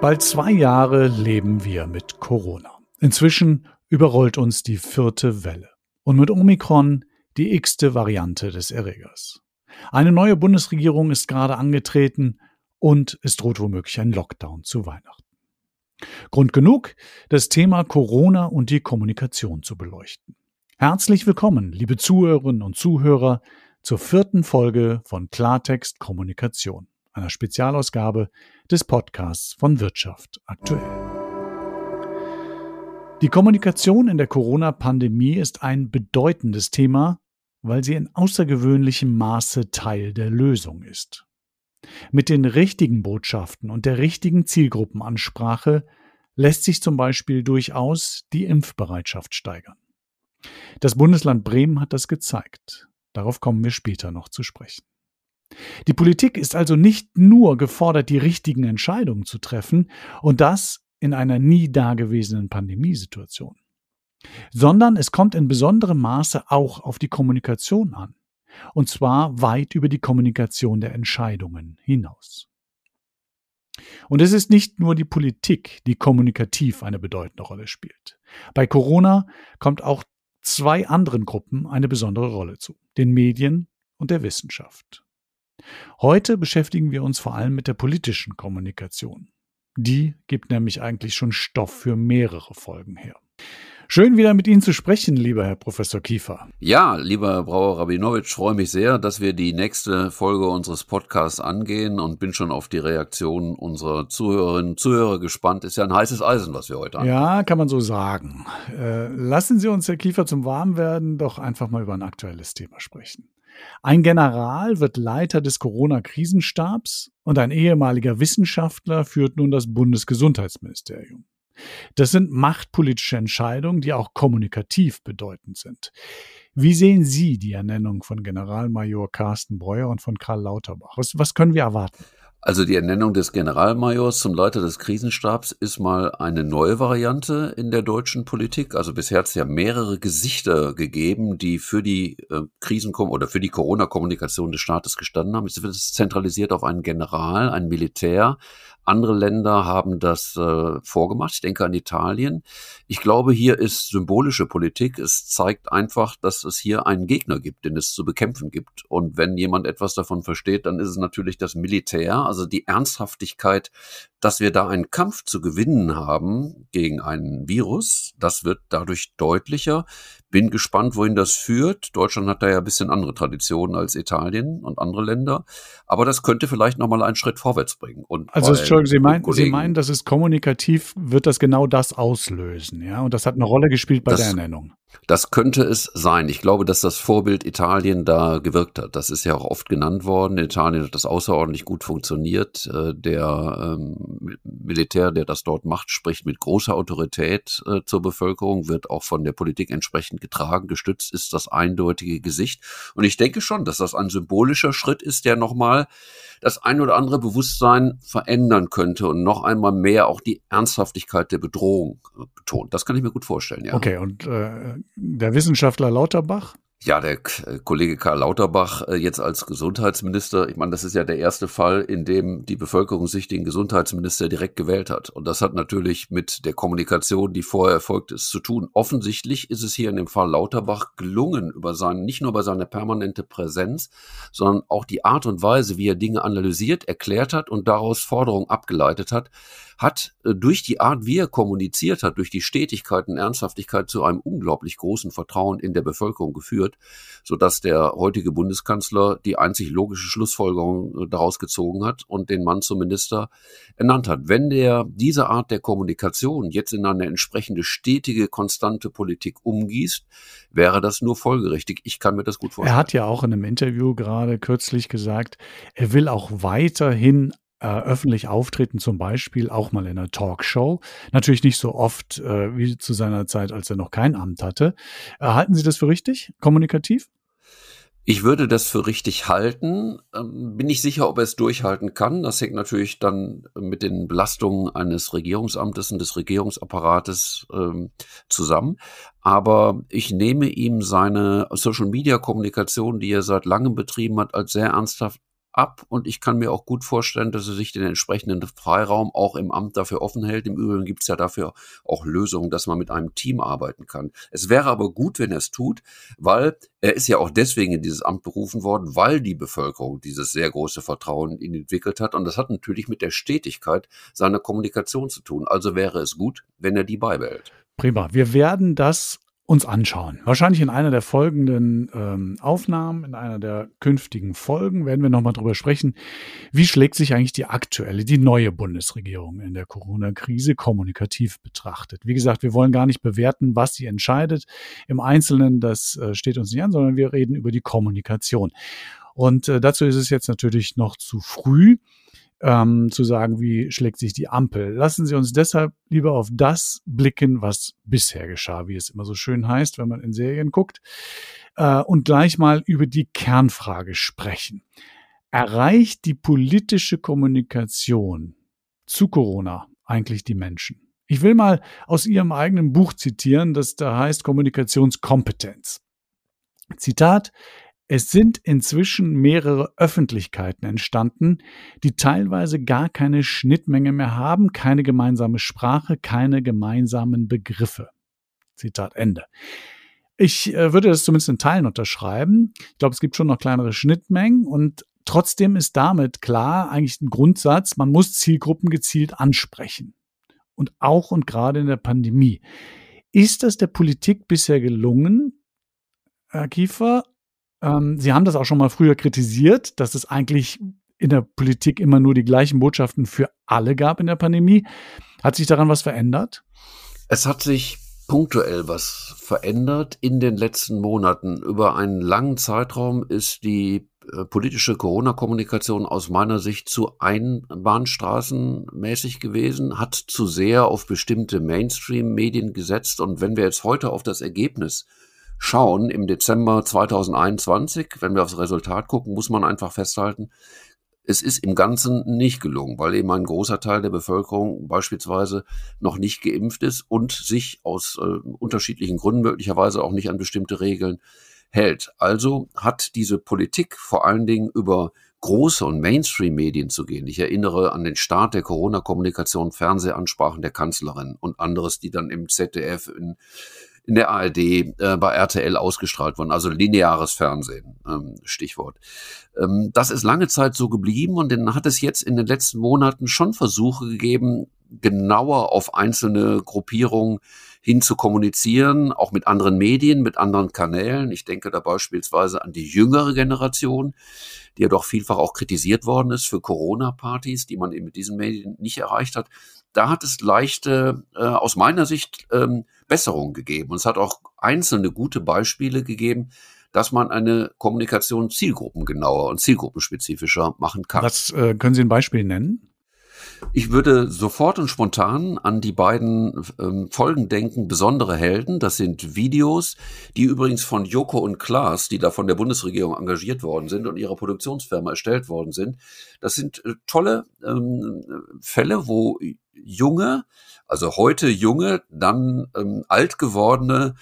Bald zwei Jahre leben wir mit Corona. Inzwischen überrollt uns die vierte Welle. Und mit Omikron die x-te Variante des Erregers. Eine neue Bundesregierung ist gerade angetreten und es droht womöglich ein Lockdown zu Weihnachten. Grund genug, das Thema Corona und die Kommunikation zu beleuchten. Herzlich willkommen, liebe Zuhörerinnen und Zuhörer, zur vierten Folge von Klartext Kommunikation, einer Spezialausgabe des Podcasts von Wirtschaft aktuell. Die Kommunikation in der Corona-Pandemie ist ein bedeutendes Thema, weil sie in außergewöhnlichem Maße Teil der Lösung ist. Mit den richtigen Botschaften und der richtigen Zielgruppenansprache lässt sich zum Beispiel durchaus die Impfbereitschaft steigern. Das Bundesland Bremen hat das gezeigt. Darauf kommen wir später noch zu sprechen. Die Politik ist also nicht nur gefordert, die richtigen Entscheidungen zu treffen und das in einer nie dagewesenen Pandemiesituation, sondern es kommt in besonderem Maße auch auf die Kommunikation an, und zwar weit über die Kommunikation der Entscheidungen hinaus. Und es ist nicht nur die Politik, die kommunikativ eine bedeutende Rolle spielt. Bei Corona kommt auch zwei anderen Gruppen eine besondere Rolle zu, den Medien und der Wissenschaft. Heute beschäftigen wir uns vor allem mit der politischen Kommunikation. Die gibt nämlich eigentlich schon Stoff für mehrere Folgen her. Schön wieder mit Ihnen zu sprechen, lieber Herr Professor Kiefer. Ja, lieber Herr Brauer Rabinowitsch, freue mich sehr, dass wir die nächste Folge unseres Podcasts angehen und bin schon auf die Reaktion unserer Zuhörerinnen und Zuhörer gespannt. Ist ja ein heißes Eisen, was wir heute haben. Ja, kann man so sagen. Äh, lassen Sie uns, Herr Kiefer, zum Warmwerden doch einfach mal über ein aktuelles Thema sprechen. Ein General wird Leiter des Corona-Krisenstabs und ein ehemaliger Wissenschaftler führt nun das Bundesgesundheitsministerium. Das sind machtpolitische Entscheidungen, die auch kommunikativ bedeutend sind. Wie sehen Sie die Ernennung von Generalmajor Carsten Breuer und von Karl Lauterbach? Was, was können wir erwarten? Also die Ernennung des Generalmajors zum Leiter des Krisenstabs ist mal eine neue Variante in der deutschen Politik. Also bisher hat es ja mehrere Gesichter gegeben, die für die äh, Krisen oder für die Corona-Kommunikation des Staates gestanden haben. Jetzt wird es zentralisiert auf einen General, ein Militär, andere Länder haben das äh, vorgemacht. Ich denke an Italien. Ich glaube, hier ist symbolische Politik. Es zeigt einfach, dass es hier einen Gegner gibt, den es zu bekämpfen gibt. Und wenn jemand etwas davon versteht, dann ist es natürlich das Militär, also die Ernsthaftigkeit, dass wir da einen Kampf zu gewinnen haben gegen einen Virus. Das wird dadurch deutlicher. Bin gespannt, wohin das führt. Deutschland hat da ja ein bisschen andere Traditionen als Italien und andere Länder. Aber das könnte vielleicht nochmal einen Schritt vorwärts bringen. Und also, Entschuldigung, Sie meinen, Sie meinen, dass es kommunikativ wird das genau das auslösen, ja? Und das hat eine Rolle gespielt bei das, der Ernennung. Das könnte es sein. Ich glaube, dass das Vorbild Italien da gewirkt hat. Das ist ja auch oft genannt worden. In Italien hat das außerordentlich gut funktioniert. Äh, der ähm, Militär, der das dort macht, spricht mit großer Autorität äh, zur Bevölkerung, wird auch von der Politik entsprechend getragen, gestützt ist das eindeutige Gesicht. Und ich denke schon, dass das ein symbolischer Schritt ist, der nochmal das ein oder andere Bewusstsein verändern könnte und noch einmal mehr auch die Ernsthaftigkeit der Bedrohung äh, betont. Das kann ich mir gut vorstellen, ja. Okay, und äh, der Wissenschaftler Lauterbach? Ja, der äh, Kollege Karl Lauterbach äh, jetzt als Gesundheitsminister, ich meine, das ist ja der erste Fall, in dem die Bevölkerung sich den Gesundheitsminister direkt gewählt hat. Und das hat natürlich mit der Kommunikation, die vorher erfolgt ist, zu tun. Offensichtlich ist es hier in dem Fall Lauterbach gelungen, über seinen, nicht nur über seine permanente Präsenz, sondern auch die Art und Weise, wie er Dinge analysiert, erklärt hat und daraus Forderungen abgeleitet hat, hat äh, durch die Art, wie er kommuniziert hat, durch die Stetigkeit und Ernsthaftigkeit zu einem unglaublich großen Vertrauen in der Bevölkerung geführt, so dass der heutige Bundeskanzler die einzig logische Schlussfolgerung äh, daraus gezogen hat und den Mann zum Minister ernannt hat. Wenn der diese Art der Kommunikation jetzt in eine entsprechende stetige, konstante Politik umgießt, wäre das nur folgerichtig. Ich kann mir das gut vorstellen. Er hat ja auch in einem Interview gerade kürzlich gesagt, er will auch weiterhin äh, öffentlich auftreten, zum Beispiel auch mal in einer Talkshow. Natürlich nicht so oft äh, wie zu seiner Zeit, als er noch kein Amt hatte. Äh, halten Sie das für richtig, kommunikativ? Ich würde das für richtig halten. Ähm, bin nicht sicher, ob er es durchhalten kann. Das hängt natürlich dann mit den Belastungen eines Regierungsamtes und des Regierungsapparates ähm, zusammen. Aber ich nehme ihm seine Social-Media-Kommunikation, die er seit langem betrieben hat, als sehr ernsthaft ab und ich kann mir auch gut vorstellen, dass er sich den entsprechenden Freiraum auch im Amt dafür offen hält. Im Übrigen gibt es ja dafür auch Lösungen, dass man mit einem Team arbeiten kann. Es wäre aber gut, wenn er es tut, weil er ist ja auch deswegen in dieses Amt berufen worden, weil die Bevölkerung dieses sehr große Vertrauen in ihn entwickelt hat. Und das hat natürlich mit der Stetigkeit seiner Kommunikation zu tun. Also wäre es gut, wenn er die beibehält. Prima. Wir werden das uns anschauen. Wahrscheinlich in einer der folgenden ähm, Aufnahmen, in einer der künftigen Folgen werden wir nochmal drüber sprechen, wie schlägt sich eigentlich die aktuelle, die neue Bundesregierung in der Corona-Krise kommunikativ betrachtet. Wie gesagt, wir wollen gar nicht bewerten, was sie entscheidet. Im Einzelnen, das äh, steht uns nicht an, sondern wir reden über die Kommunikation. Und äh, dazu ist es jetzt natürlich noch zu früh ähm, zu sagen, wie schlägt sich die Ampel. Lassen Sie uns deshalb lieber auf das blicken, was bisher geschah, wie es immer so schön heißt, wenn man in Serien guckt, äh, und gleich mal über die Kernfrage sprechen. Erreicht die politische Kommunikation zu Corona eigentlich die Menschen? Ich will mal aus Ihrem eigenen Buch zitieren, das da heißt Kommunikationskompetenz. Zitat, es sind inzwischen mehrere Öffentlichkeiten entstanden, die teilweise gar keine Schnittmenge mehr haben, keine gemeinsame Sprache, keine gemeinsamen Begriffe. Zitat Ende. Ich äh, würde das zumindest in Teilen unterschreiben. Ich glaube, es gibt schon noch kleinere Schnittmengen und trotzdem ist damit klar eigentlich ein Grundsatz, man muss Zielgruppen gezielt ansprechen. Und auch und gerade in der Pandemie. Ist das der Politik bisher gelungen, Herr Kiefer? Ähm, Sie haben das auch schon mal früher kritisiert, dass es eigentlich in der Politik immer nur die gleichen Botschaften für alle gab in der Pandemie. Hat sich daran was verändert? Es hat sich punktuell was verändert in den letzten Monaten. Über einen langen Zeitraum ist die äh, politische Corona-Kommunikation aus meiner Sicht zu einbahnstraßenmäßig gewesen, hat zu sehr auf bestimmte Mainstream-Medien gesetzt. Und wenn wir jetzt heute auf das Ergebnis schauen im Dezember 2021, wenn wir aufs Resultat gucken, muss man einfach festhalten, es ist im Ganzen nicht gelungen, weil eben ein großer Teil der Bevölkerung beispielsweise noch nicht geimpft ist und sich aus äh, unterschiedlichen Gründen möglicherweise auch nicht an bestimmte Regeln hält. Also hat diese Politik vor allen Dingen über große und Mainstream-Medien zu gehen. Ich erinnere an den Start der Corona-Kommunikation, Fernsehansprachen der Kanzlerin und anderes, die dann im ZDF, in in der ARD, äh, bei RTL ausgestrahlt worden, also lineares Fernsehen, ähm, Stichwort. Ähm, das ist lange Zeit so geblieben und dann hat es jetzt in den letzten Monaten schon Versuche gegeben, genauer auf einzelne Gruppierungen hin zu kommunizieren, auch mit anderen Medien, mit anderen Kanälen. Ich denke da beispielsweise an die jüngere Generation, die ja doch vielfach auch kritisiert worden ist für Corona-Partys, die man eben mit diesen Medien nicht erreicht hat. Da hat es leichte, äh, aus meiner Sicht, ähm, Besserung gegeben. Und es hat auch einzelne gute Beispiele gegeben, dass man eine Kommunikation zielgruppengenauer und zielgruppenspezifischer machen kann. Was äh, können Sie ein Beispiel nennen? Ich würde sofort und spontan an die beiden ähm, Folgen denken, besondere Helden. Das sind Videos, die übrigens von Joko und Klaas, die da von der Bundesregierung engagiert worden sind und ihrer Produktionsfirma erstellt worden sind. Das sind äh, tolle ähm, Fälle, wo junge, also heute junge, dann ähm, alt gewordene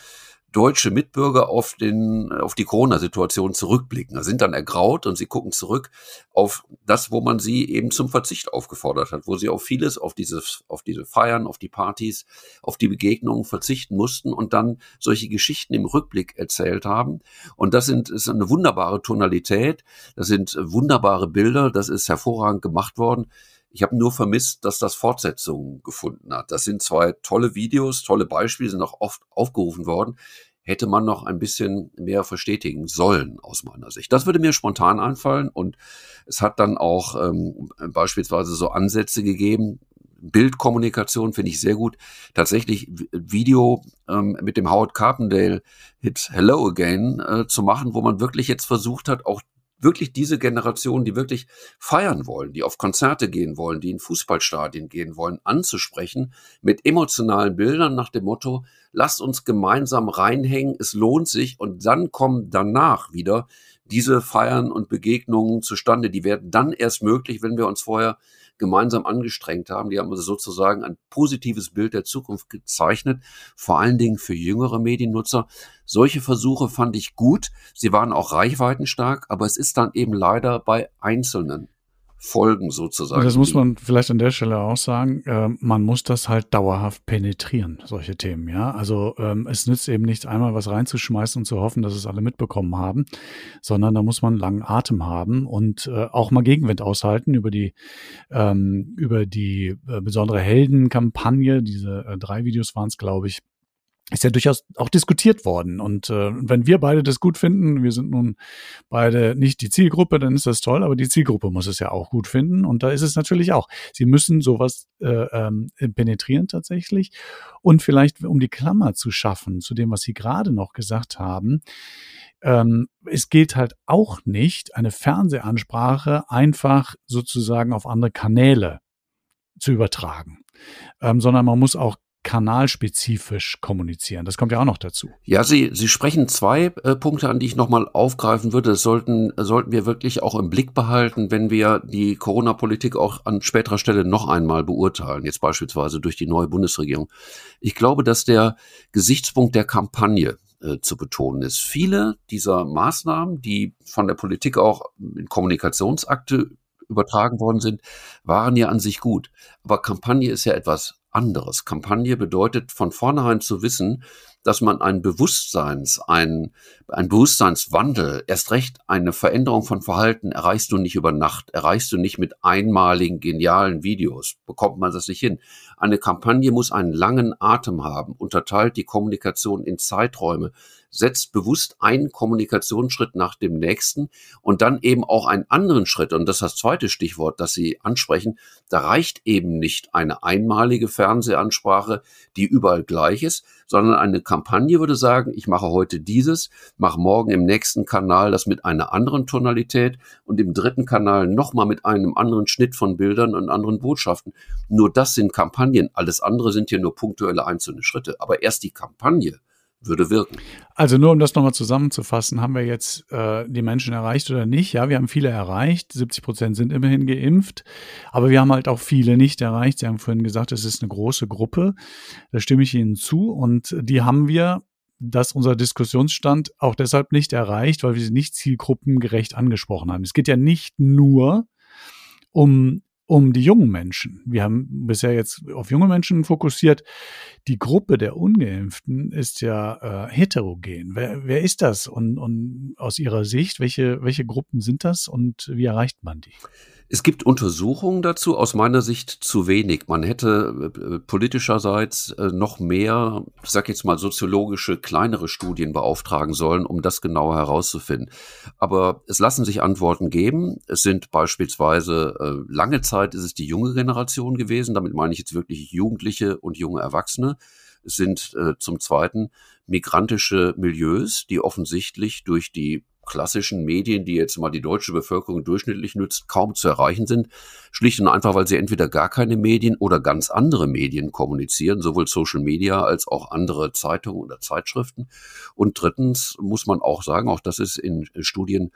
deutsche Mitbürger auf, den, auf die Corona-Situation zurückblicken. Da sind dann ergraut und sie gucken zurück auf das, wo man sie eben zum Verzicht aufgefordert hat, wo sie auf vieles, auf dieses, auf diese Feiern, auf die Partys, auf die Begegnungen verzichten mussten und dann solche Geschichten im Rückblick erzählt haben. Und das sind, ist eine wunderbare Tonalität, das sind wunderbare Bilder, das ist hervorragend gemacht worden. Ich habe nur vermisst, dass das Fortsetzungen gefunden hat. Das sind zwei tolle Videos, tolle Beispiele, sind auch oft aufgerufen worden. Hätte man noch ein bisschen mehr verstetigen sollen, aus meiner Sicht. Das würde mir spontan einfallen und es hat dann auch ähm, beispielsweise so Ansätze gegeben, Bildkommunikation finde ich sehr gut. Tatsächlich Video ähm, mit dem Howard Carpendale Hit Hello Again äh, zu machen, wo man wirklich jetzt versucht hat, auch wirklich diese Generation, die wirklich feiern wollen, die auf Konzerte gehen wollen, die in Fußballstadien gehen wollen, anzusprechen mit emotionalen Bildern nach dem Motto, lasst uns gemeinsam reinhängen, es lohnt sich und dann kommen danach wieder diese Feiern und Begegnungen zustande. Die werden dann erst möglich, wenn wir uns vorher gemeinsam angestrengt haben. Die haben also sozusagen ein positives Bild der Zukunft gezeichnet, vor allen Dingen für jüngere Mediennutzer. Solche Versuche fand ich gut. Sie waren auch reichweitenstark, aber es ist dann eben leider bei Einzelnen Folgen sozusagen. Das muss man vielleicht an der Stelle auch sagen. Äh, man muss das halt dauerhaft penetrieren, solche Themen. Ja, also ähm, es nützt eben nicht einmal was reinzuschmeißen und zu hoffen, dass es alle mitbekommen haben, sondern da muss man langen Atem haben und äh, auch mal Gegenwind aushalten über die ähm, über die äh, besondere Heldenkampagne. Diese äh, drei Videos waren es, glaube ich ist ja durchaus auch diskutiert worden. Und äh, wenn wir beide das gut finden, wir sind nun beide nicht die Zielgruppe, dann ist das toll, aber die Zielgruppe muss es ja auch gut finden. Und da ist es natürlich auch. Sie müssen sowas äh, ähm, penetrieren tatsächlich. Und vielleicht, um die Klammer zu schaffen zu dem, was Sie gerade noch gesagt haben, ähm, es gilt halt auch nicht, eine Fernsehansprache einfach sozusagen auf andere Kanäle zu übertragen, ähm, sondern man muss auch kanalspezifisch kommunizieren. Das kommt ja auch noch dazu. Ja, Sie, Sie sprechen zwei äh, Punkte an, die ich nochmal aufgreifen würde. Das sollten, sollten wir wirklich auch im Blick behalten, wenn wir die Corona-Politik auch an späterer Stelle noch einmal beurteilen, jetzt beispielsweise durch die neue Bundesregierung. Ich glaube, dass der Gesichtspunkt der Kampagne äh, zu betonen ist. Viele dieser Maßnahmen, die von der Politik auch in Kommunikationsakte übertragen worden sind, waren ja an sich gut. Aber Kampagne ist ja etwas anderes. Kampagne bedeutet von vornherein zu wissen, dass man ein Bewusstseins, ein, ein Bewusstseinswandel, erst recht eine Veränderung von Verhalten erreichst du nicht über Nacht, erreichst du nicht mit einmaligen genialen Videos, bekommt man das nicht hin. Eine Kampagne muss einen langen Atem haben, unterteilt die Kommunikation in Zeiträume, setzt bewusst einen Kommunikationsschritt nach dem nächsten und dann eben auch einen anderen Schritt. Und das ist das zweite Stichwort, das Sie ansprechen. Da reicht eben nicht eine einmalige Fernsehansprache, die überall gleich ist, sondern eine Kampagne würde sagen, ich mache heute dieses, mache morgen im nächsten Kanal das mit einer anderen Tonalität und im dritten Kanal nochmal mit einem anderen Schnitt von Bildern und anderen Botschaften. Nur das sind Kampagnen. Alles andere sind hier nur punktuelle einzelne Schritte. Aber erst die Kampagne würde wirken. Also nur um das nochmal zusammenzufassen, haben wir jetzt äh, die Menschen erreicht oder nicht? Ja, wir haben viele erreicht. 70 Prozent sind immerhin geimpft. Aber wir haben halt auch viele nicht erreicht. Sie haben vorhin gesagt, es ist eine große Gruppe. Da stimme ich Ihnen zu. Und die haben wir, dass unser Diskussionsstand auch deshalb nicht erreicht, weil wir sie nicht zielgruppengerecht angesprochen haben. Es geht ja nicht nur um um die jungen Menschen. Wir haben bisher jetzt auf junge Menschen fokussiert. Die Gruppe der Ungeimpften ist ja äh, heterogen. Wer, wer ist das? Und, und aus Ihrer Sicht, welche, welche Gruppen sind das und wie erreicht man die? Es gibt Untersuchungen dazu, aus meiner Sicht zu wenig. Man hätte äh, politischerseits äh, noch mehr, ich sage jetzt mal soziologische, kleinere Studien beauftragen sollen, um das genauer herauszufinden. Aber es lassen sich Antworten geben. Es sind beispielsweise, äh, lange Zeit ist es die junge Generation gewesen, damit meine ich jetzt wirklich Jugendliche und junge Erwachsene. Es sind zum Zweiten migrantische Milieus, die offensichtlich durch die klassischen Medien, die jetzt mal die deutsche Bevölkerung durchschnittlich nützt, kaum zu erreichen sind. Schlicht und einfach, weil sie entweder gar keine Medien oder ganz andere Medien kommunizieren, sowohl Social Media als auch andere Zeitungen oder Zeitschriften. Und drittens muss man auch sagen, auch das ist in Studien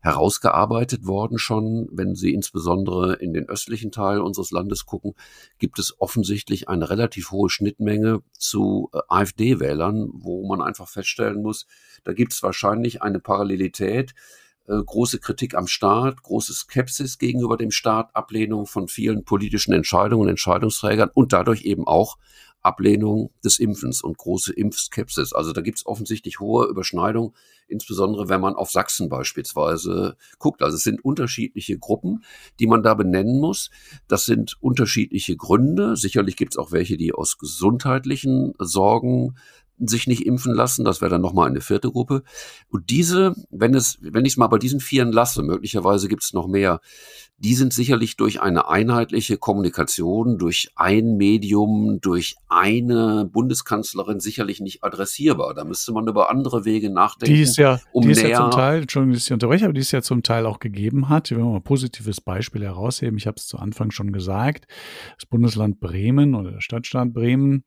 herausgearbeitet worden schon. Wenn Sie insbesondere in den östlichen Teil unseres Landes gucken, gibt es offensichtlich eine relativ hohe Schnittmenge zu äh, AfD-Wählern, wo man einfach feststellen muss, da gibt es wahrscheinlich eine Parallelität äh, große Kritik am Staat, große Skepsis gegenüber dem Staat, Ablehnung von vielen politischen Entscheidungen, Entscheidungsträgern und dadurch eben auch Ablehnung des Impfens und große Impfskepsis. Also da gibt es offensichtlich hohe Überschneidungen, insbesondere wenn man auf Sachsen beispielsweise guckt. Also es sind unterschiedliche Gruppen, die man da benennen muss. Das sind unterschiedliche Gründe. Sicherlich gibt es auch welche, die aus gesundheitlichen Sorgen sich nicht impfen lassen. Das wäre dann nochmal eine vierte Gruppe. Und diese, wenn es, wenn ich es mal bei diesen Vieren lasse, möglicherweise gibt es noch mehr, die sind sicherlich durch eine einheitliche Kommunikation, durch ein Medium, durch eine Bundeskanzlerin sicherlich nicht adressierbar. Da müsste man über andere Wege nachdenken. Die ist ja, um die ist ja zum Teil, Entschuldigung, dass ich unterbreche, aber die es ja zum Teil auch gegeben hat. Wir wollen mal ein positives Beispiel herausheben. Ich habe es zu Anfang schon gesagt. Das Bundesland Bremen oder der Stadtstaat Bremen,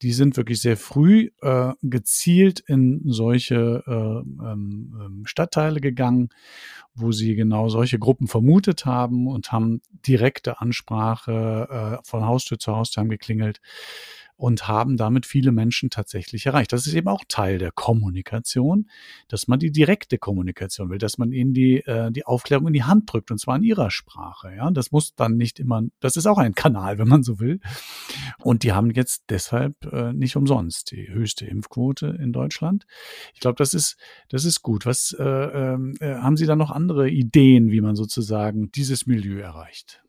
die sind wirklich sehr früh äh, gezielt in solche äh, ähm, ähm, Stadtteile gegangen, wo sie genau solche Gruppen vermutet haben und haben direkte Ansprache äh, von Haustür zu Haustür haben geklingelt und haben damit viele Menschen tatsächlich erreicht. Das ist eben auch Teil der Kommunikation, dass man die direkte Kommunikation will, dass man ihnen die, äh, die Aufklärung in die Hand drückt und zwar in ihrer Sprache. Ja, das muss dann nicht immer, das ist auch ein Kanal, wenn man so will. Und die haben jetzt deshalb äh, nicht umsonst die höchste Impfquote in Deutschland. Ich glaube, das ist, das ist gut. Was äh, ähm, äh, haben Sie da noch andere Ideen, wie man sozusagen dieses Milieu erreicht?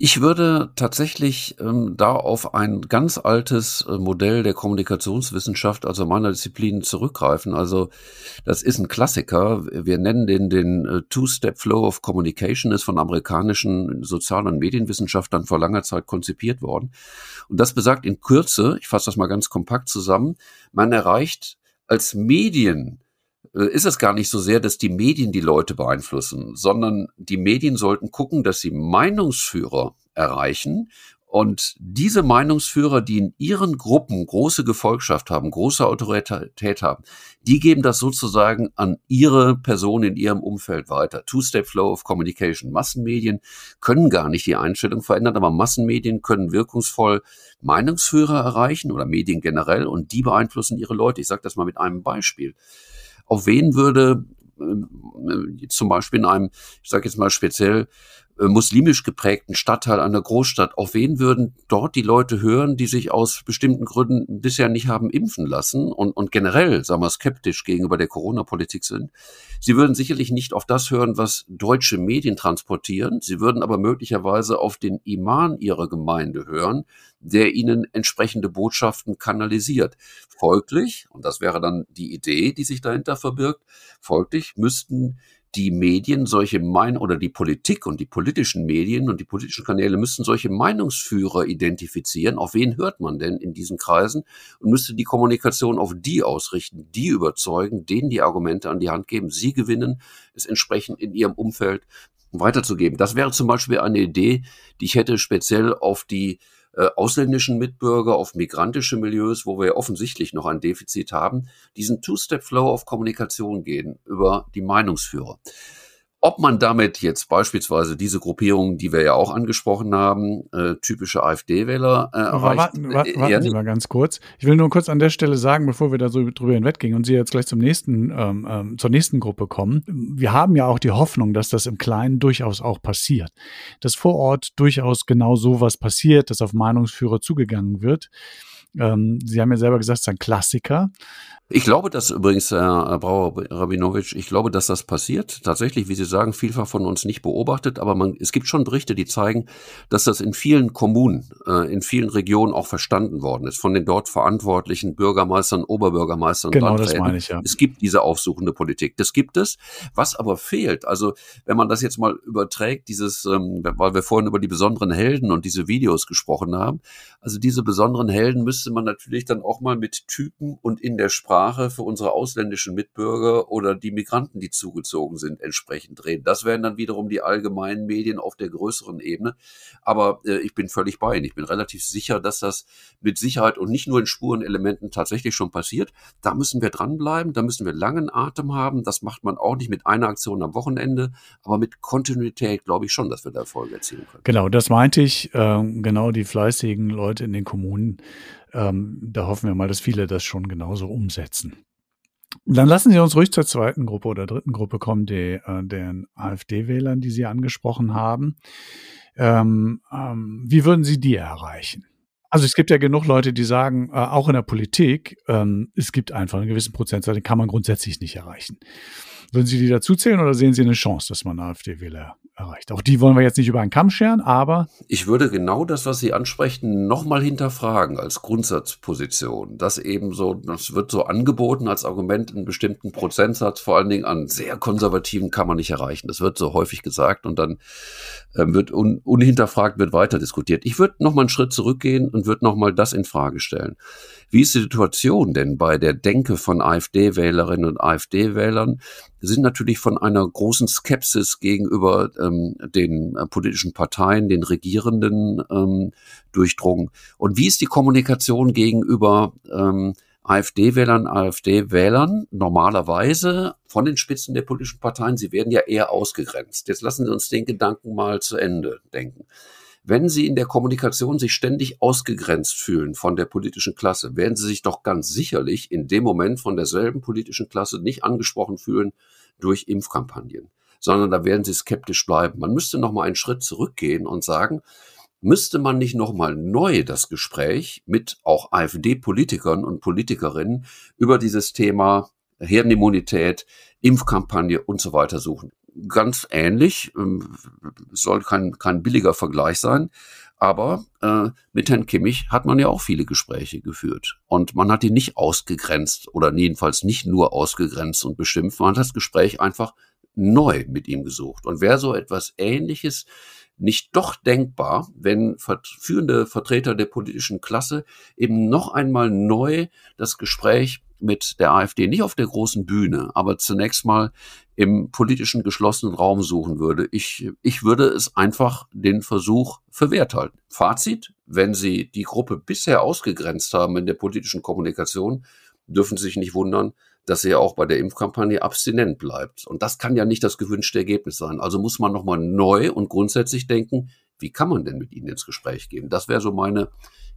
Ich würde tatsächlich ähm, da auf ein ganz altes äh, Modell der Kommunikationswissenschaft, also meiner Disziplin, zurückgreifen. Also das ist ein Klassiker. Wir nennen den den äh, Two-Step-Flow of Communication, ist von amerikanischen Sozial- und Medienwissenschaftlern vor langer Zeit konzipiert worden. Und das besagt in Kürze, ich fasse das mal ganz kompakt zusammen, man erreicht als Medien ist es gar nicht so sehr, dass die Medien die Leute beeinflussen, sondern die Medien sollten gucken, dass sie Meinungsführer erreichen und diese Meinungsführer, die in ihren Gruppen große Gefolgschaft haben, große Autorität haben, die geben das sozusagen an ihre Person in ihrem Umfeld weiter. Two-Step-Flow of Communication. Massenmedien können gar nicht die Einstellung verändern, aber Massenmedien können wirkungsvoll Meinungsführer erreichen oder Medien generell und die beeinflussen ihre Leute. Ich sage das mal mit einem Beispiel auf wen würde äh, zum Beispiel in einem, ich sage jetzt mal speziell, äh, muslimisch geprägten Stadtteil einer Großstadt, auf wen würden dort die Leute hören, die sich aus bestimmten Gründen bisher nicht haben impfen lassen und, und generell, sagen wir, skeptisch gegenüber der Corona-Politik sind? Sie würden sicherlich nicht auf das hören, was deutsche Medien transportieren. Sie würden aber möglicherweise auf den Iman ihrer Gemeinde hören, der ihnen entsprechende Botschaften kanalisiert. Folglich, und das wäre dann die Idee, die sich dahinter verbirgt, folglich müssten die Medien solche Mein oder die Politik und die politischen Medien und die politischen Kanäle müssten solche Meinungsführer identifizieren. Auf wen hört man denn in diesen Kreisen? Und müsste die Kommunikation auf die ausrichten, die überzeugen, denen die Argumente an die Hand geben, sie gewinnen, es entsprechend in ihrem Umfeld weiterzugeben. Das wäre zum Beispiel eine Idee, die ich hätte speziell auf die äh, ausländischen Mitbürger, auf migrantische Milieus, wo wir offensichtlich noch ein Defizit haben, diesen Two-Step-Flow auf Kommunikation gehen über die Meinungsführer. Ob man damit jetzt beispielsweise diese Gruppierungen, die wir ja auch angesprochen haben, äh, typische AfD-Wähler äh, erreicht. Warten, warten, äh, warten Sie mal ganz kurz. Ich will nur kurz an der Stelle sagen, bevor wir da so drüber hinweggehen und Sie jetzt gleich zum nächsten, ähm, ähm, zur nächsten Gruppe kommen. Wir haben ja auch die Hoffnung, dass das im Kleinen durchaus auch passiert. Dass vor Ort durchaus genau sowas passiert, dass auf Meinungsführer zugegangen wird. Ähm, Sie haben ja selber gesagt, es ist ein Klassiker. Ich glaube, dass übrigens, Herr Brauer Rabinowitsch, ich glaube, dass das passiert. Tatsächlich, wie Sie sagen, vielfach von uns nicht beobachtet, aber man, es gibt schon Berichte, die zeigen, dass das in vielen Kommunen, äh, in vielen Regionen auch verstanden worden ist, von den dort verantwortlichen Bürgermeistern, Oberbürgermeistern. Genau, das meine ich, ja. Es gibt diese aufsuchende Politik. Das gibt es. Was aber fehlt, also wenn man das jetzt mal überträgt, dieses, ähm, weil wir vorhin über die besonderen Helden und diese Videos gesprochen haben, also diese besonderen Helden müsste man natürlich dann auch mal mit Typen und in der Sprache Sprache für unsere ausländischen Mitbürger oder die Migranten, die zugezogen sind, entsprechend reden. Das wären dann wiederum die allgemeinen Medien auf der größeren Ebene. Aber äh, ich bin völlig bei Ihnen. Ich bin relativ sicher, dass das mit Sicherheit und nicht nur in Spurenelementen tatsächlich schon passiert. Da müssen wir dranbleiben, da müssen wir langen Atem haben. Das macht man auch nicht mit einer Aktion am Wochenende, aber mit Kontinuität glaube ich schon, dass wir da Erfolge erzielen können. Genau, das meinte ich. Äh, genau die fleißigen Leute in den Kommunen ähm, da hoffen wir mal, dass viele das schon genauso umsetzen. Dann lassen Sie uns ruhig zur zweiten Gruppe oder dritten Gruppe kommen, die, äh, den AfD-Wählern, die Sie angesprochen haben. Ähm, ähm, wie würden Sie die erreichen? Also es gibt ja genug Leute, die sagen, äh, auch in der Politik, ähm, es gibt einfach einen gewissen Prozentsatz, den kann man grundsätzlich nicht erreichen. Würden Sie die dazu zählen oder sehen Sie eine Chance, dass man AfD-Wähler erreicht. Auch die wollen wir jetzt nicht über einen Kamm scheren, aber. Ich würde genau das, was Sie ansprechen, nochmal hinterfragen als Grundsatzposition. Das eben so, das wird so angeboten als Argument, einen bestimmten Prozentsatz, vor allen Dingen an sehr konservativen kann man nicht erreichen. Das wird so häufig gesagt und dann äh, wird un, unhinterfragt, wird weiter diskutiert. Ich würde nochmal einen Schritt zurückgehen und würde nochmal das in Frage stellen. Wie ist die Situation denn bei der Denke von AfD-Wählerinnen und AfD-Wählern? sind natürlich von einer großen Skepsis gegenüber ähm, den äh, politischen Parteien, den Regierenden ähm, durchdrungen. Und wie ist die Kommunikation gegenüber ähm, AfD-Wählern, AfD-Wählern normalerweise von den Spitzen der politischen Parteien, sie werden ja eher ausgegrenzt. Jetzt lassen Sie uns den Gedanken mal zu Ende denken. Wenn Sie in der Kommunikation sich ständig ausgegrenzt fühlen von der politischen Klasse, werden Sie sich doch ganz sicherlich in dem Moment von derselben politischen Klasse nicht angesprochen fühlen durch Impfkampagnen, sondern da werden Sie skeptisch bleiben. Man müsste noch mal einen Schritt zurückgehen und sagen, müsste man nicht nochmal neu das Gespräch mit auch AfD-Politikern und Politikerinnen über dieses Thema Herdenimmunität, Impfkampagne und so weiter suchen. Ganz ähnlich, ähm, soll kein, kein billiger Vergleich sein, aber äh, mit Herrn Kimmich hat man ja auch viele Gespräche geführt. Und man hat ihn nicht ausgegrenzt oder jedenfalls nicht nur ausgegrenzt und beschimpft. Man hat das Gespräch einfach neu mit ihm gesucht. Und wer so etwas Ähnliches nicht doch denkbar, wenn führende Vertreter der politischen Klasse eben noch einmal neu das Gespräch mit der AfD nicht auf der großen Bühne, aber zunächst mal im politischen geschlossenen Raum suchen würde. Ich, ich würde es einfach den Versuch verwehrt halten. Fazit, wenn Sie die Gruppe bisher ausgegrenzt haben in der politischen Kommunikation, dürfen Sie sich nicht wundern, dass er auch bei der Impfkampagne abstinent bleibt. Und das kann ja nicht das gewünschte Ergebnis sein. Also muss man nochmal neu und grundsätzlich denken, wie kann man denn mit ihnen ins Gespräch gehen? Das wäre so meine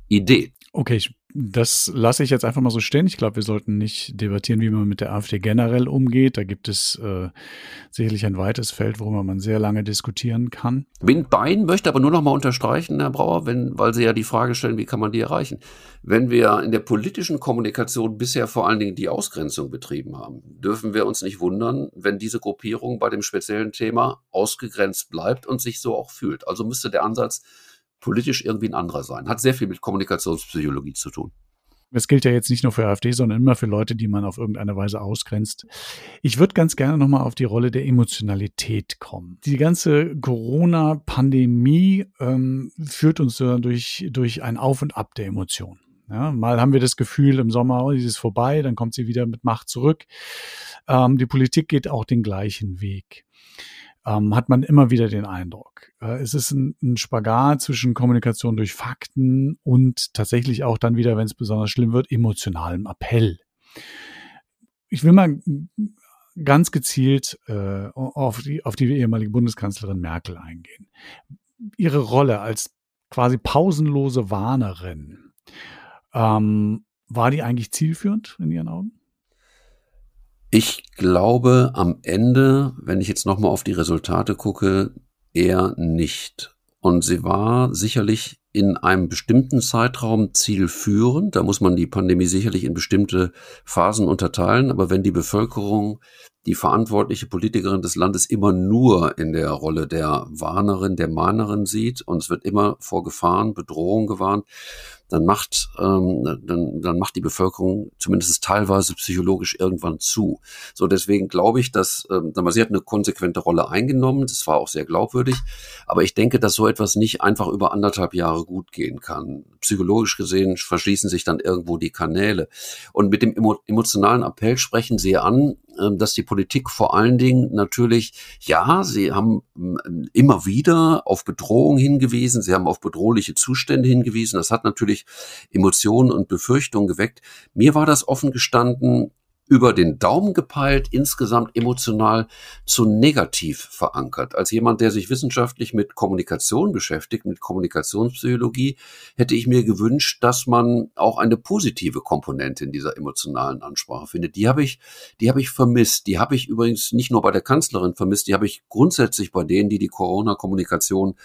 Idee. Okay, ich, das lasse ich jetzt einfach mal so stehen. Ich glaube, wir sollten nicht debattieren, wie man mit der AfD generell umgeht. Da gibt es äh, sicherlich ein weites Feld, worüber man sehr lange diskutieren kann. Bin Bein möchte aber nur noch mal unterstreichen, Herr Brauer, wenn, weil Sie ja die Frage stellen, wie kann man die erreichen? Wenn wir in der politischen Kommunikation bisher vor allen Dingen die Ausgrenzung betrieben haben, dürfen wir uns nicht wundern, wenn diese Gruppierung bei dem speziellen Thema ausgegrenzt bleibt und sich so auch fühlt. Also müsste der Ansatz politisch irgendwie ein anderer sein. Hat sehr viel mit Kommunikationspsychologie zu tun. Das gilt ja jetzt nicht nur für AfD, sondern immer für Leute, die man auf irgendeine Weise ausgrenzt. Ich würde ganz gerne nochmal auf die Rolle der Emotionalität kommen. Die ganze Corona-Pandemie ähm, führt uns durch, durch ein Auf und Ab der Emotionen. Ja, mal haben wir das Gefühl im Sommer, oh, ist vorbei, dann kommt sie wieder mit Macht zurück. Ähm, die Politik geht auch den gleichen Weg ähm, hat man immer wieder den Eindruck. Äh, es ist ein, ein Spagat zwischen Kommunikation durch Fakten und tatsächlich auch dann wieder, wenn es besonders schlimm wird, emotionalem Appell. Ich will mal ganz gezielt äh, auf, die, auf die ehemalige Bundeskanzlerin Merkel eingehen. Ihre Rolle als quasi pausenlose Warnerin, ähm, war die eigentlich zielführend in Ihren Augen? Ich glaube am Ende, wenn ich jetzt nochmal auf die Resultate gucke, eher nicht. Und sie war sicherlich in einem bestimmten Zeitraum zielführend. Da muss man die Pandemie sicherlich in bestimmte Phasen unterteilen. Aber wenn die Bevölkerung die verantwortliche Politikerin des Landes immer nur in der Rolle der Warnerin, der Mahnerin sieht und es wird immer vor Gefahren, Bedrohungen gewarnt, dann macht, ähm, dann, dann macht die Bevölkerung zumindest teilweise psychologisch irgendwann zu. So deswegen glaube ich, dass ähm, sie hat eine konsequente Rolle eingenommen, das war auch sehr glaubwürdig, aber ich denke, dass so etwas nicht einfach über anderthalb Jahre gut gehen kann. Psychologisch gesehen verschließen sich dann irgendwo die Kanäle. Und mit dem emotionalen Appell sprechen sie an, dass die Politik vor allen Dingen natürlich, ja, sie haben ähm, immer wieder auf Bedrohung hingewiesen, sie haben auf bedrohliche Zustände hingewiesen. Das hat natürlich Emotionen und Befürchtungen geweckt. Mir war das offen gestanden über den Daumen gepeilt, insgesamt emotional zu negativ verankert. Als jemand, der sich wissenschaftlich mit Kommunikation beschäftigt, mit Kommunikationspsychologie, hätte ich mir gewünscht, dass man auch eine positive Komponente in dieser emotionalen Ansprache findet. Die habe ich, die habe ich vermisst. Die habe ich übrigens nicht nur bei der Kanzlerin vermisst, die habe ich grundsätzlich bei denen, die die Corona-Kommunikation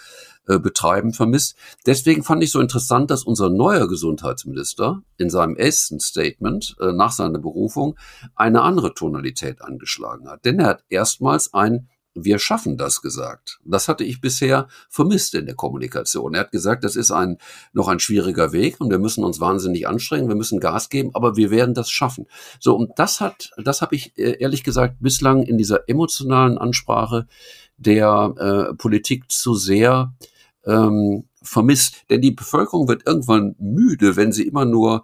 äh, betreiben, vermisst. Deswegen fand ich so interessant, dass unser neuer Gesundheitsminister in seinem ersten Statement äh, nach seiner Berufung eine andere Tonalität angeschlagen hat. Denn er hat erstmals ein wir schaffen das gesagt. Das hatte ich bisher vermisst in der Kommunikation. Er hat gesagt, das ist ein, noch ein schwieriger Weg und wir müssen uns wahnsinnig anstrengen, wir müssen Gas geben, aber wir werden das schaffen. So, und das hat, das habe ich äh, ehrlich gesagt bislang in dieser emotionalen Ansprache der äh, Politik zu sehr ähm, vermisst. Denn die Bevölkerung wird irgendwann müde, wenn sie immer nur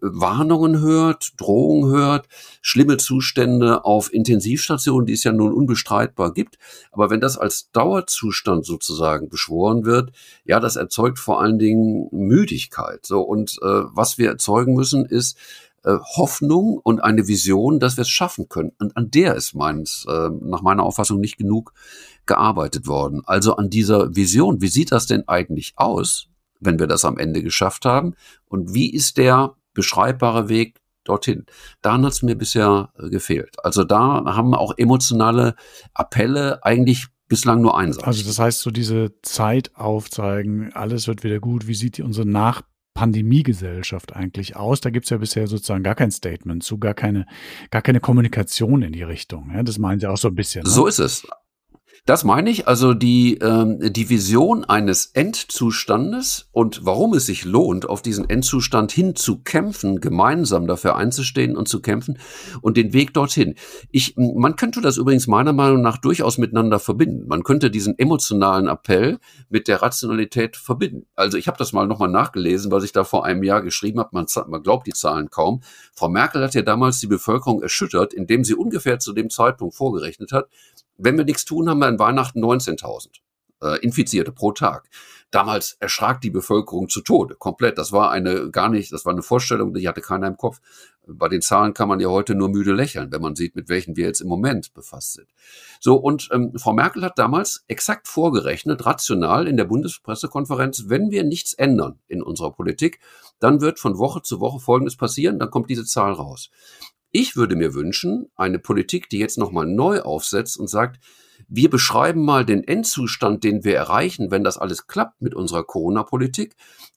Warnungen hört, Drohungen hört, schlimme Zustände auf Intensivstationen, die es ja nun unbestreitbar gibt. Aber wenn das als Dauerzustand sozusagen beschworen wird, ja, das erzeugt vor allen Dingen Müdigkeit. So und äh, was wir erzeugen müssen, ist äh, Hoffnung und eine Vision, dass wir es schaffen können. Und an der ist meins, äh, nach meiner Auffassung nicht genug gearbeitet worden. Also an dieser Vision. Wie sieht das denn eigentlich aus, wenn wir das am Ende geschafft haben? Und wie ist der beschreibbare Weg dorthin. Daran hat es mir bisher äh, gefehlt. Also da haben auch emotionale Appelle eigentlich bislang nur einseitig. Also das heißt, so diese Zeit aufzeigen, alles wird wieder gut, wie sieht die unsere Nach Pandemiegesellschaft eigentlich aus? Da gibt es ja bisher sozusagen gar kein Statement zu, gar keine, gar keine Kommunikation in die Richtung. Ja, das meint ja auch so ein bisschen. Ne? So ist es. Das meine ich, also die, ähm, die Vision eines Endzustandes und warum es sich lohnt, auf diesen Endzustand hin zu kämpfen, gemeinsam dafür einzustehen und zu kämpfen und den Weg dorthin. Ich, man könnte das übrigens meiner Meinung nach durchaus miteinander verbinden. Man könnte diesen emotionalen Appell mit der Rationalität verbinden. Also ich habe das mal nochmal nachgelesen, was ich da vor einem Jahr geschrieben habe. Man, man glaubt die Zahlen kaum. Frau Merkel hat ja damals die Bevölkerung erschüttert, indem sie ungefähr zu dem Zeitpunkt vorgerechnet hat, wenn wir nichts tun, haben wir an Weihnachten 19.000 äh, Infizierte pro Tag. Damals erschrak die Bevölkerung zu Tode, komplett. Das war eine gar nicht, das war eine Vorstellung, die hatte keiner im Kopf. Bei den Zahlen kann man ja heute nur müde lächeln, wenn man sieht, mit welchen wir jetzt im Moment befasst sind. So, und ähm, Frau Merkel hat damals exakt vorgerechnet, rational in der Bundespressekonferenz, wenn wir nichts ändern in unserer Politik, dann wird von Woche zu Woche Folgendes passieren, dann kommt diese Zahl raus. Ich würde mir wünschen, eine Politik, die jetzt nochmal neu aufsetzt und sagt, wir beschreiben mal den Endzustand, den wir erreichen, wenn das alles klappt mit unserer Corona-Politik.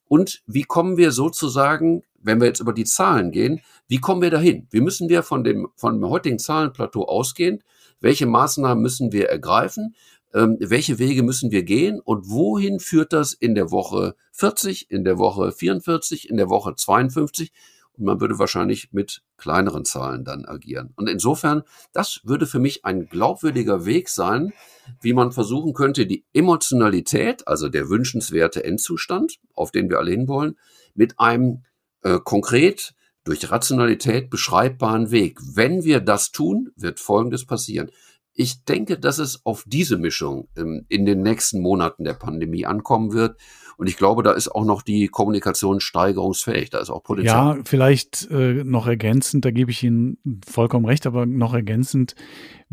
Und wie kommen wir sozusagen, wenn wir jetzt über die Zahlen gehen, wie kommen wir dahin? Wie müssen wir von dem, von dem heutigen Zahlenplateau ausgehen? Welche Maßnahmen müssen wir ergreifen? Ähm, welche Wege müssen wir gehen? Und wohin führt das in der Woche 40, in der Woche 44, in der Woche 52? Und man würde wahrscheinlich mit kleineren Zahlen dann agieren. Und insofern, das würde für mich ein glaubwürdiger Weg sein, wie man versuchen könnte, die Emotionalität, also der wünschenswerte Endzustand, auf den wir alle hinwollen, mit einem äh, konkret durch Rationalität beschreibbaren Weg. Wenn wir das tun, wird Folgendes passieren. Ich denke, dass es auf diese Mischung ähm, in den nächsten Monaten der Pandemie ankommen wird. Und ich glaube, da ist auch noch die Kommunikation steigerungsfähig. Da ist auch Potenzial. Ja, vielleicht äh, noch ergänzend, da gebe ich Ihnen vollkommen recht, aber noch ergänzend,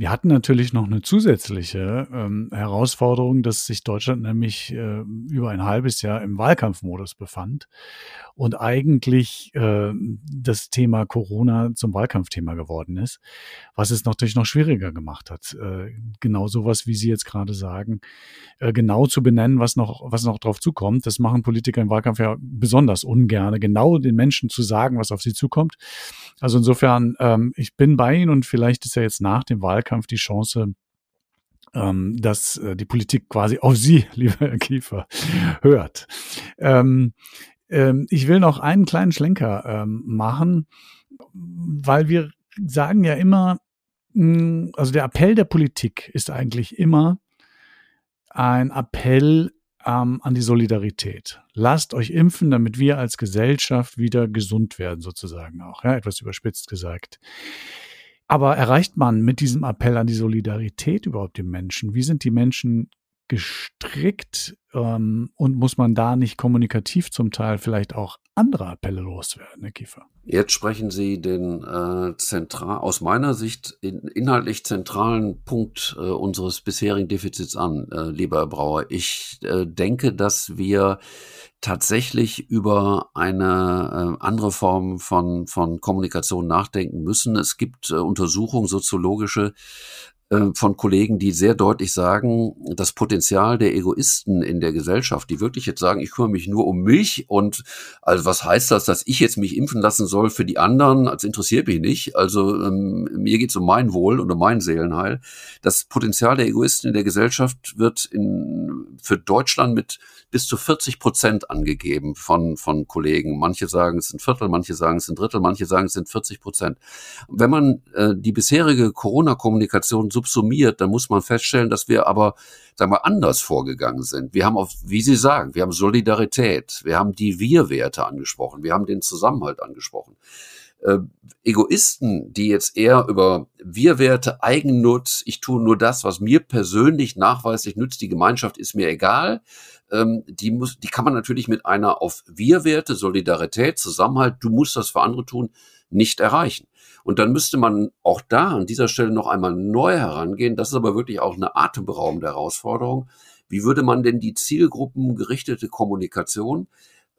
wir hatten natürlich noch eine zusätzliche ähm, Herausforderung, dass sich Deutschland nämlich äh, über ein halbes Jahr im Wahlkampfmodus befand und eigentlich äh, das Thema Corona zum Wahlkampfthema geworden ist, was es natürlich noch schwieriger gemacht hat. Äh, genau sowas, wie Sie jetzt gerade sagen, äh, genau zu benennen, was noch, was noch drauf zukommt. Das machen Politiker im Wahlkampf ja besonders ungerne, genau den Menschen zu sagen, was auf sie zukommt. Also insofern, ähm, ich bin bei Ihnen und vielleicht ist ja jetzt nach dem Wahlkampf die Chance, ähm, dass äh, die Politik quasi auf Sie, lieber Herr Kiefer, hört. Ähm, ähm, ich will noch einen kleinen Schlenker ähm, machen, weil wir sagen ja immer, mh, hm, also der Appell der Politik ist eigentlich immer ein Appell ähm, an die Solidarität. Lasst euch impfen, damit wir als Gesellschaft wieder gesund werden, sozusagen auch, ja, etwas überspitzt gesagt. Aber erreicht man mit diesem Appell an die Solidarität überhaupt die Menschen? Wie sind die Menschen gestrickt ähm, und muss man da nicht kommunikativ zum Teil vielleicht auch andere Appelle loswerden, Herr Kiefer? Jetzt sprechen Sie den äh, zentral, aus meiner Sicht in, inhaltlich zentralen Punkt äh, unseres bisherigen Defizits an, äh, lieber Herr Brauer. Ich äh, denke, dass wir tatsächlich über eine äh, andere Form von, von Kommunikation nachdenken müssen. Es gibt äh, Untersuchungen, soziologische, von Kollegen, die sehr deutlich sagen, das Potenzial der Egoisten in der Gesellschaft, die wirklich jetzt sagen, ich kümmere mich nur um mich und also was heißt das, dass ich jetzt mich impfen lassen soll für die anderen, als interessiert mich nicht. Also ähm, mir geht es um mein Wohl und um mein Seelenheil. Das Potenzial der Egoisten in der Gesellschaft wird in, für Deutschland mit bis zu 40 Prozent angegeben von, von Kollegen. Manche sagen, es sind Viertel, manche sagen, es sind Drittel, manche sagen, es sind 40 Prozent. Wenn man äh, die bisherige Corona-Kommunikation so subsumiert, dann muss man feststellen, dass wir aber, sagen wir, anders vorgegangen sind. Wir haben auf, wie Sie sagen, wir haben Solidarität, wir haben die Wir-Werte angesprochen, wir haben den Zusammenhalt angesprochen. Äh, Egoisten, die jetzt eher über Wir-Werte, Eigennutz, ich tue nur das, was mir persönlich nachweislich nützt, die Gemeinschaft ist mir egal, ähm, die muss, die kann man natürlich mit einer auf Wir-Werte, Solidarität, Zusammenhalt, du musst das für andere tun, nicht erreichen. Und dann müsste man auch da an dieser Stelle noch einmal neu herangehen. Das ist aber wirklich auch eine atemberaubende Herausforderung. Wie würde man denn die zielgruppengerichtete Kommunikation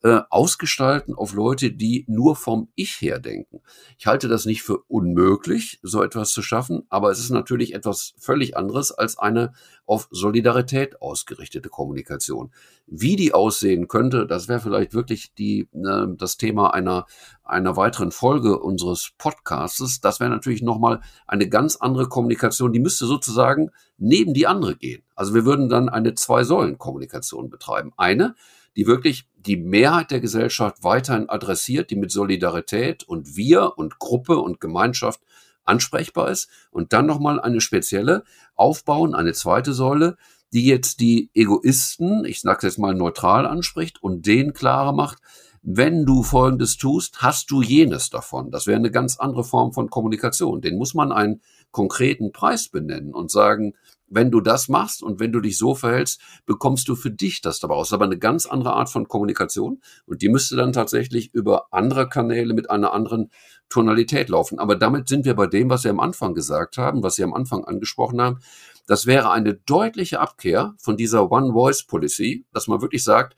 äh, ausgestalten auf Leute, die nur vom Ich her denken. Ich halte das nicht für unmöglich, so etwas zu schaffen, aber es ist natürlich etwas völlig anderes als eine auf Solidarität ausgerichtete Kommunikation. Wie die aussehen könnte, das wäre vielleicht wirklich die, äh, das Thema einer, einer weiteren Folge unseres Podcastes. Das wäre natürlich nochmal eine ganz andere Kommunikation. Die müsste sozusagen neben die andere gehen. Also wir würden dann eine Zwei-Säulen-Kommunikation betreiben. Eine, die wirklich die Mehrheit der Gesellschaft weiterhin adressiert, die mit Solidarität und Wir und Gruppe und Gemeinschaft ansprechbar ist und dann nochmal eine spezielle aufbauen, eine zweite Säule, die jetzt die Egoisten, ich sage jetzt mal neutral anspricht und denen klarer macht, wenn du Folgendes tust, hast du jenes davon. Das wäre eine ganz andere Form von Kommunikation. Den muss man einen konkreten Preis benennen und sagen, wenn du das machst und wenn du dich so verhältst, bekommst du für dich das dabei aus. Aber eine ganz andere Art von Kommunikation und die müsste dann tatsächlich über andere Kanäle mit einer anderen Tonalität laufen. Aber damit sind wir bei dem, was Sie am Anfang gesagt haben, was Sie am Anfang angesprochen haben. Das wäre eine deutliche Abkehr von dieser One-Voice-Policy, dass man wirklich sagt,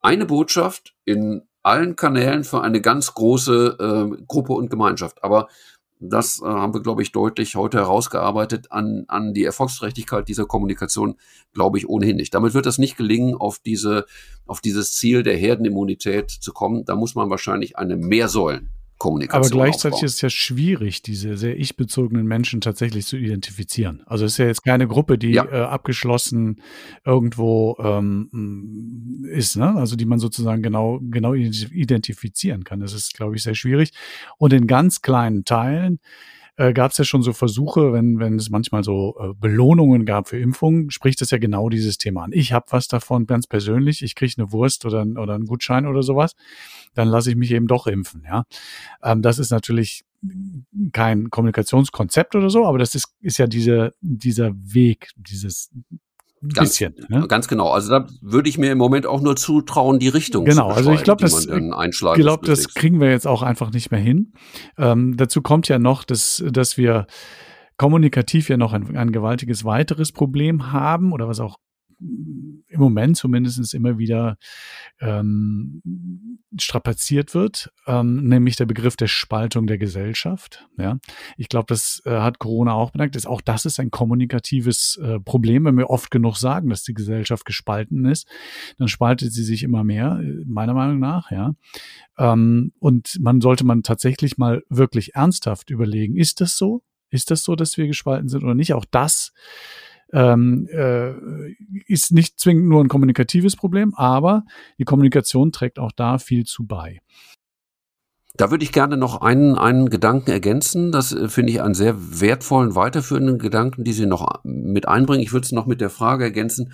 eine Botschaft in allen Kanälen für eine ganz große äh, Gruppe und Gemeinschaft. Aber das äh, haben wir, glaube ich, deutlich heute herausgearbeitet. An, an die Erfolgsträchtigkeit dieser Kommunikation glaube ich ohnehin nicht. Damit wird es nicht gelingen, auf diese, auf dieses Ziel der Herdenimmunität zu kommen. Da muss man wahrscheinlich eine Mehrsäulen Kommunikation. Aber gleichzeitig aufbauen. ist es ja schwierig, diese sehr ich-bezogenen Menschen tatsächlich zu identifizieren. Also es ist ja jetzt keine Gruppe, die ja. äh, abgeschlossen irgendwo ähm, ist, ne? Also die man sozusagen genau, genau identifizieren kann. Das ist, glaube ich, sehr schwierig. Und in ganz kleinen Teilen äh, gab es ja schon so Versuche, wenn, wenn es manchmal so äh, Belohnungen gab für Impfungen, spricht das ja genau dieses Thema an. Ich habe was davon ganz persönlich, ich kriege eine Wurst oder, oder einen Gutschein oder sowas, dann lasse ich mich eben doch impfen. Ja, ähm, Das ist natürlich kein Kommunikationskonzept oder so, aber das ist, ist ja diese, dieser Weg, dieses Ganz, bisschen, ne? ganz genau. Also da würde ich mir im Moment auch nur zutrauen, die Richtung genau, zu also ich glaube, das, ich glaube, das kriegen wir jetzt auch einfach nicht mehr hin. Ähm, dazu kommt ja noch, dass, dass wir kommunikativ ja noch ein, ein gewaltiges weiteres Problem haben oder was auch im Moment zumindest immer wieder ähm, strapaziert wird, ähm, nämlich der Begriff der Spaltung der Gesellschaft. Ja, ich glaube, das äh, hat Corona auch. Ist, auch das ist ein kommunikatives äh, Problem, wenn wir oft genug sagen, dass die Gesellschaft gespalten ist, dann spaltet sie sich immer mehr, äh, meiner Meinung nach. Ja, ähm, und man sollte man tatsächlich mal wirklich ernsthaft überlegen: Ist das so? Ist das so, dass wir gespalten sind oder nicht? Auch das ähm, äh, ist nicht zwingend nur ein kommunikatives Problem, aber die Kommunikation trägt auch da viel zu bei. Da würde ich gerne noch einen, einen Gedanken ergänzen. Das äh, finde ich einen sehr wertvollen, weiterführenden Gedanken, die Sie noch mit einbringen. Ich würde es noch mit der Frage ergänzen,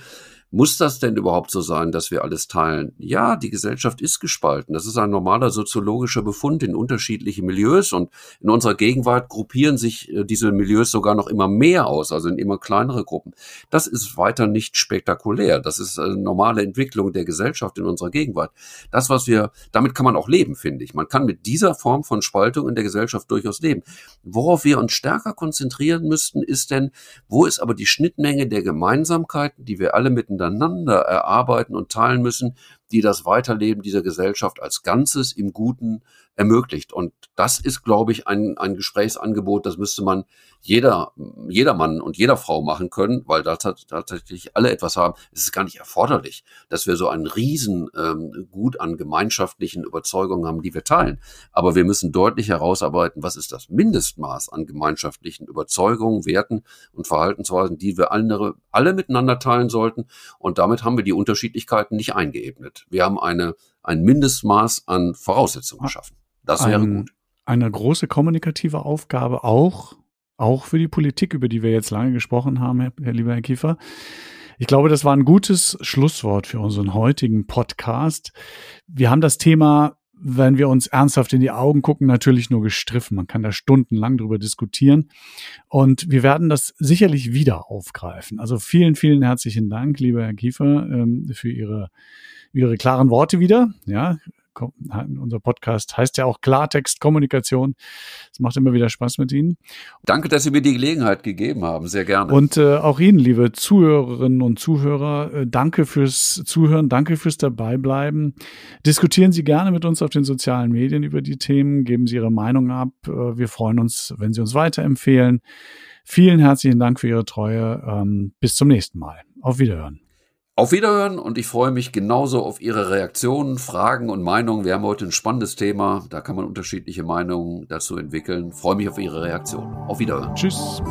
muss das denn überhaupt so sein, dass wir alles teilen? Ja, die Gesellschaft ist gespalten. Das ist ein normaler soziologischer Befund in unterschiedliche Milieus und in unserer Gegenwart gruppieren sich äh, diese Milieus sogar noch immer mehr aus, also in immer kleinere Gruppen. Das ist weiter nicht spektakulär. Das ist eine normale Entwicklung der Gesellschaft in unserer Gegenwart. Das, was wir, damit kann man auch leben, finde ich. Man kann mit dieser Form von Spaltung in der Gesellschaft durchaus leben. Worauf wir uns stärker konzentrieren müssten, ist denn, wo ist aber die Schnittmenge der Gemeinsamkeiten, die wir alle miteinander miteinander erarbeiten und teilen müssen, die das Weiterleben dieser Gesellschaft als Ganzes im Guten ermöglicht. Und das ist, glaube ich, ein, ein Gesprächsangebot, das müsste man jeder, jeder Mann und jeder Frau machen können, weil da tatsächlich alle etwas haben. Es ist gar nicht erforderlich, dass wir so ein Riesen ähm, Gut an gemeinschaftlichen Überzeugungen haben, die wir teilen. Aber wir müssen deutlich herausarbeiten, was ist das Mindestmaß an gemeinschaftlichen Überzeugungen, Werten und Verhaltensweisen, die wir alle, alle miteinander teilen sollten. Und damit haben wir die Unterschiedlichkeiten nicht eingeebnet. Wir haben eine, ein Mindestmaß an Voraussetzungen geschaffen. Das wäre ein, gut. Eine große kommunikative Aufgabe auch auch für die Politik, über die wir jetzt lange gesprochen haben, Herr, Herr lieber Herr Kiefer. Ich glaube, das war ein gutes Schlusswort für unseren heutigen Podcast. Wir haben das Thema wenn wir uns ernsthaft in die Augen gucken, natürlich nur gestriffen. Man kann da stundenlang drüber diskutieren. Und wir werden das sicherlich wieder aufgreifen. Also vielen, vielen herzlichen Dank, lieber Herr Kiefer, ähm, für Ihre, Ihre klaren Worte wieder. Ja, unser Podcast heißt ja auch Klartext Kommunikation. Es macht immer wieder Spaß mit Ihnen. Danke, dass Sie mir die Gelegenheit gegeben haben. Sehr gerne. Und äh, auch Ihnen, liebe Zuhörerinnen und Zuhörer, äh, danke fürs Zuhören, danke fürs Dabeibleiben. Diskutieren Sie gerne mit uns auf den sozialen Medien über die Themen, geben Sie Ihre Meinung ab. Äh, wir freuen uns, wenn Sie uns weiterempfehlen. Vielen herzlichen Dank für Ihre Treue. Ähm, bis zum nächsten Mal. Auf Wiederhören. Auf Wiederhören und ich freue mich genauso auf Ihre Reaktionen, Fragen und Meinungen. Wir haben heute ein spannendes Thema, da kann man unterschiedliche Meinungen dazu entwickeln. Ich freue mich auf Ihre Reaktion. Auf Wiederhören. Tschüss.